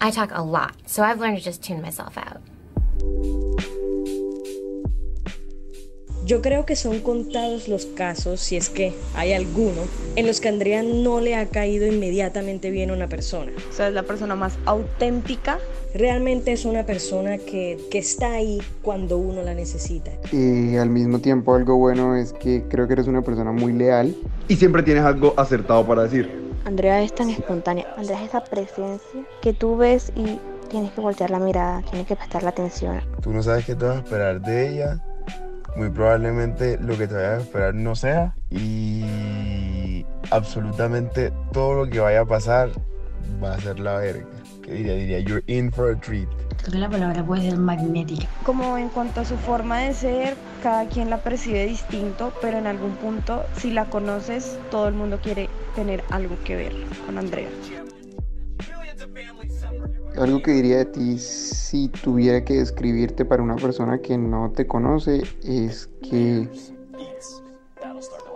I talk a lot, so I've learned to just tune myself out. Yo creo que son contados los casos, si es que hay alguno, en los que Andrea no le ha caído inmediatamente bien a una persona. O sea, es la persona más auténtica. Realmente es una persona que, que está ahí cuando uno la necesita. Y al mismo tiempo algo bueno es que creo que eres una persona muy leal. Y siempre tienes algo acertado para decir. Andrea es tan espontánea. Andrea es esa presencia que tú ves y tienes que voltear la mirada, tienes que prestar la atención. Tú no sabes qué te vas a esperar de ella muy probablemente lo que te vayas a esperar no sea y absolutamente todo lo que vaya a pasar va a ser la verga. Que diría, diría, you're in for a treat. Que la palabra puede ser magnética. Como en cuanto a su forma de ser, cada quien la percibe distinto, pero en algún punto, si la conoces, todo el mundo quiere tener algo que ver con Andrea. Algo que diría de ti si tuviera que describirte para una persona que no te conoce es que,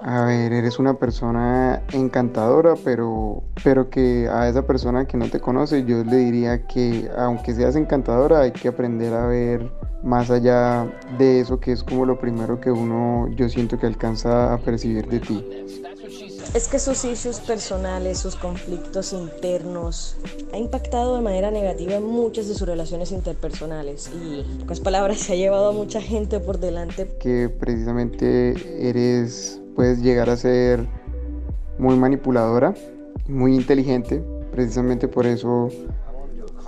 a ver, eres una persona encantadora, pero, pero que a esa persona que no te conoce yo le diría que aunque seas encantadora hay que aprender a ver más allá de eso que es como lo primero que uno yo siento que alcanza a percibir de ti es que sus issues personales, sus conflictos internos, ha impactado de manera negativa en muchas de sus relaciones interpersonales y, en pocas palabras, se ha llevado a mucha gente por delante. Que precisamente eres, puedes llegar a ser muy manipuladora, muy inteligente, precisamente por eso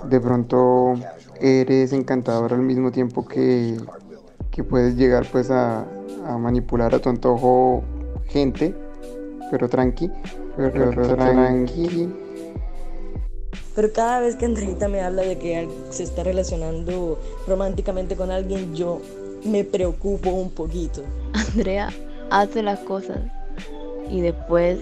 de pronto eres encantadora al mismo tiempo que, que puedes llegar pues a, a manipular a tu antojo gente pero tranqui, pero, tranqui. Pero cada vez que Andreita me habla de que se está relacionando románticamente con alguien, yo me preocupo un poquito. Andrea hace las cosas y después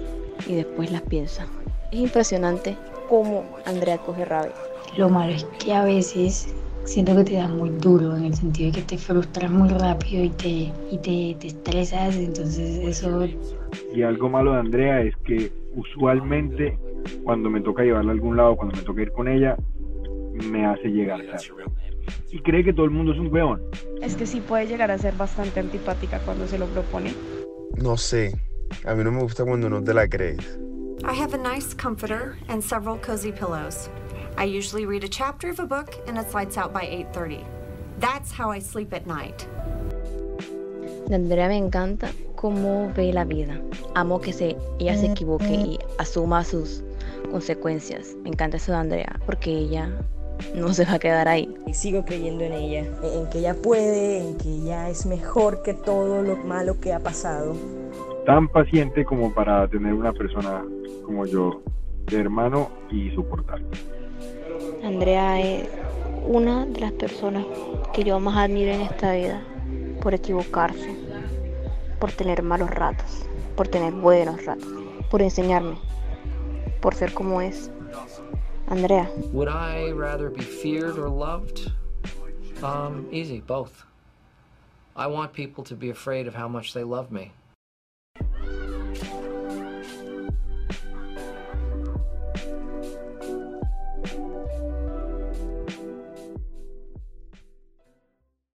y después las piensa. Es impresionante cómo Andrea coge rabia. Lo malo es que a veces siento que te da muy duro en el sentido de que te frustras muy rápido y te, y te, te estresas, entonces eso... Y algo malo de Andrea es que usualmente cuando me toca llevarla a algún lado, cuando me toca ir con ella, me hace llegar tarde. Y cree que todo el mundo es un weón. Es que sí puede llegar a ser bastante antipática cuando se lo propone. No sé, a mí no me gusta cuando no te la crees. I have a nice comforter and several cozy pillows. I usually read a chapter of a book and it's lights out by 8:30. That's how I sleep at night. De Andrea me encanta cómo ve la vida. Amo que se, ella se equivoque y asuma sus consecuencias. Me encanta eso de Andrea porque ella no se va a quedar ahí. Y sigo creyendo en ella, en que ella puede, en que ella es mejor que todo lo malo que ha pasado. Tan paciente como para tener una persona como yo, de hermano y soportar. Andrea es una de las personas que yo más admiro en esta vida por equivocarse, por tener malos ratos, por tener buenos ratos, por enseñarme, por ser como es. Andrea. Would I rather be feared or loved? Um, easy, both. I want people to be afraid of how much they love me.